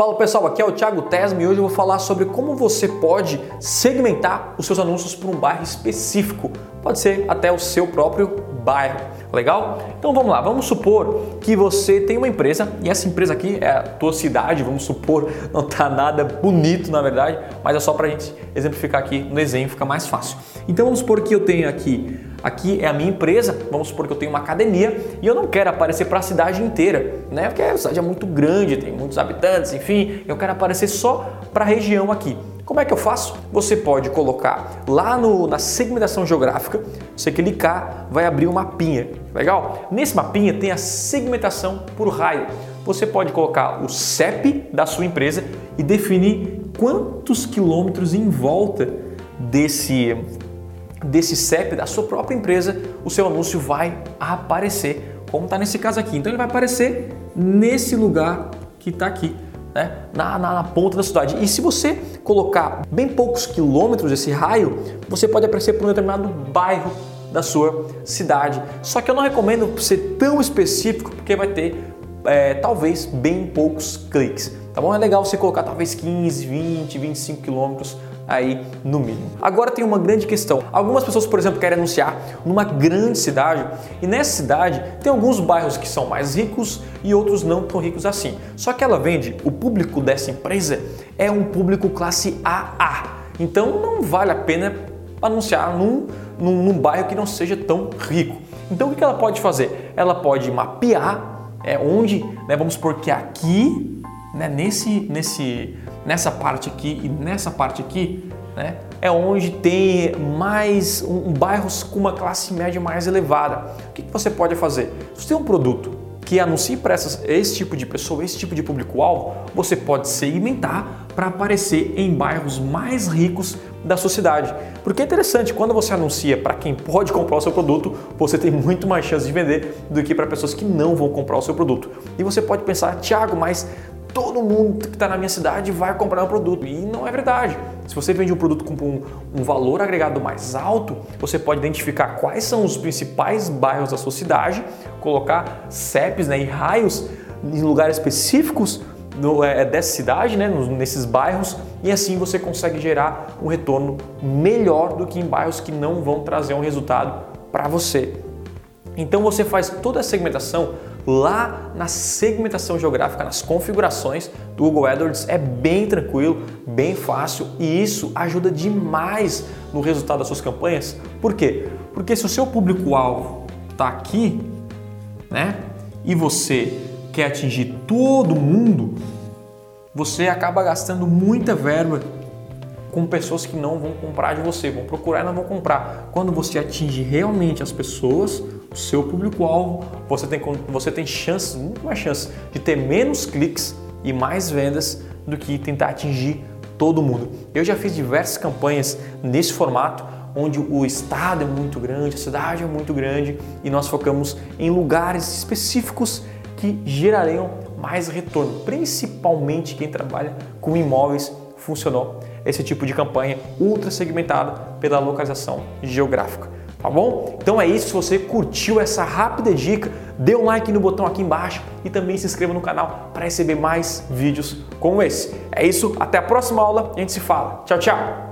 Fala pessoal, aqui é o Thiago Tesma e hoje eu vou falar sobre como você pode segmentar os seus anúncios para um bairro específico. Pode ser até o seu próprio bairro. Legal? Então vamos lá, vamos supor que você tem uma empresa e essa empresa aqui é a tua cidade, vamos supor, não tá nada bonito na verdade, mas é só para a gente exemplificar aqui no exemplo, fica mais fácil. Então vamos supor que eu tenho aqui aqui é a minha empresa, vamos supor que eu tenho uma academia e eu não quero aparecer para a cidade inteira, né? Porque a cidade é muito grande, tem muitos habitantes, enfim, eu quero aparecer só para a região aqui. Como é que eu faço? Você pode colocar lá no, na segmentação geográfica, você clicar, vai abrir um mapinha, legal? Nesse mapinha tem a segmentação por raio. Você pode colocar o CEP da sua empresa e definir quantos quilômetros em volta desse desse CEP da sua própria empresa, o seu anúncio vai aparecer, como está nesse caso aqui. Então ele vai aparecer nesse lugar que está aqui, né? na, na, na, ponta da cidade. E se você colocar bem poucos quilômetros esse raio, você pode aparecer por um determinado bairro da sua cidade. Só que eu não recomendo ser tão específico porque vai ter é, talvez bem poucos cliques. Tá bom? É legal você colocar talvez 15, 20, 25 quilômetros aí no mínimo. Agora tem uma grande questão. Algumas pessoas, por exemplo, querem anunciar numa grande cidade e nessa cidade tem alguns bairros que são mais ricos e outros não tão ricos assim. Só que ela vende, o público dessa empresa é um público classe AA. Então não vale a pena anunciar num, num, num bairro que não seja tão rico. Então o que ela pode fazer? Ela pode mapear é, onde, né, vamos supor que aqui, né, nesse, nesse, nessa parte aqui e nessa parte aqui, né, é onde tem mais um, um, bairros com uma classe média mais elevada. O que, que você pode fazer? Se você tem um produto que anuncie para esse tipo de pessoa, esse tipo de público-alvo, você pode segmentar para aparecer em bairros mais ricos da sociedade. Porque é interessante, quando você anuncia para quem pode comprar o seu produto, você tem muito mais chance de vender do que para pessoas que não vão comprar o seu produto. E você pode pensar, Tiago, mas todo mundo que está na minha cidade vai comprar um produto. E não é verdade. Se você vende um produto com um, um, valor agregado mais alto, você pode identificar quais são os principais bairros da sua cidade, colocar CEPs né, e raios em lugares específicos no, é, dessa cidade, né, nesses bairros, e assim você consegue gerar um retorno melhor do que em bairros que não vão trazer um resultado para você. Então você faz toda a segmentação lá na segmentação geográfica, nas configurações do Google AdWords. É bem tranquilo, bem fácil e isso ajuda demais no resultado das suas campanhas. Por quê? Porque se o seu público-alvo está aqui, né, e você quer atingir todo mundo, você acaba gastando muita verba com pessoas que não vão comprar de você, vão procurar e não vão comprar. Quando você atinge realmente as pessoas, seu público-alvo, você tem, você tem chances, muito mais chances de ter menos cliques e mais vendas do que tentar atingir todo mundo. Eu já fiz diversas campanhas nesse formato, onde o estado é muito grande, a cidade é muito grande e nós focamos em lugares específicos que gerariam mais retorno, principalmente quem trabalha com imóveis funcionou esse tipo de campanha ultra segmentada pela localização geográfica. Tá bom? Então é isso. Se você curtiu essa rápida dica, dê um like no botão aqui embaixo e também se inscreva no canal para receber mais vídeos como esse. É isso, até a próxima aula, a gente se fala. Tchau, tchau!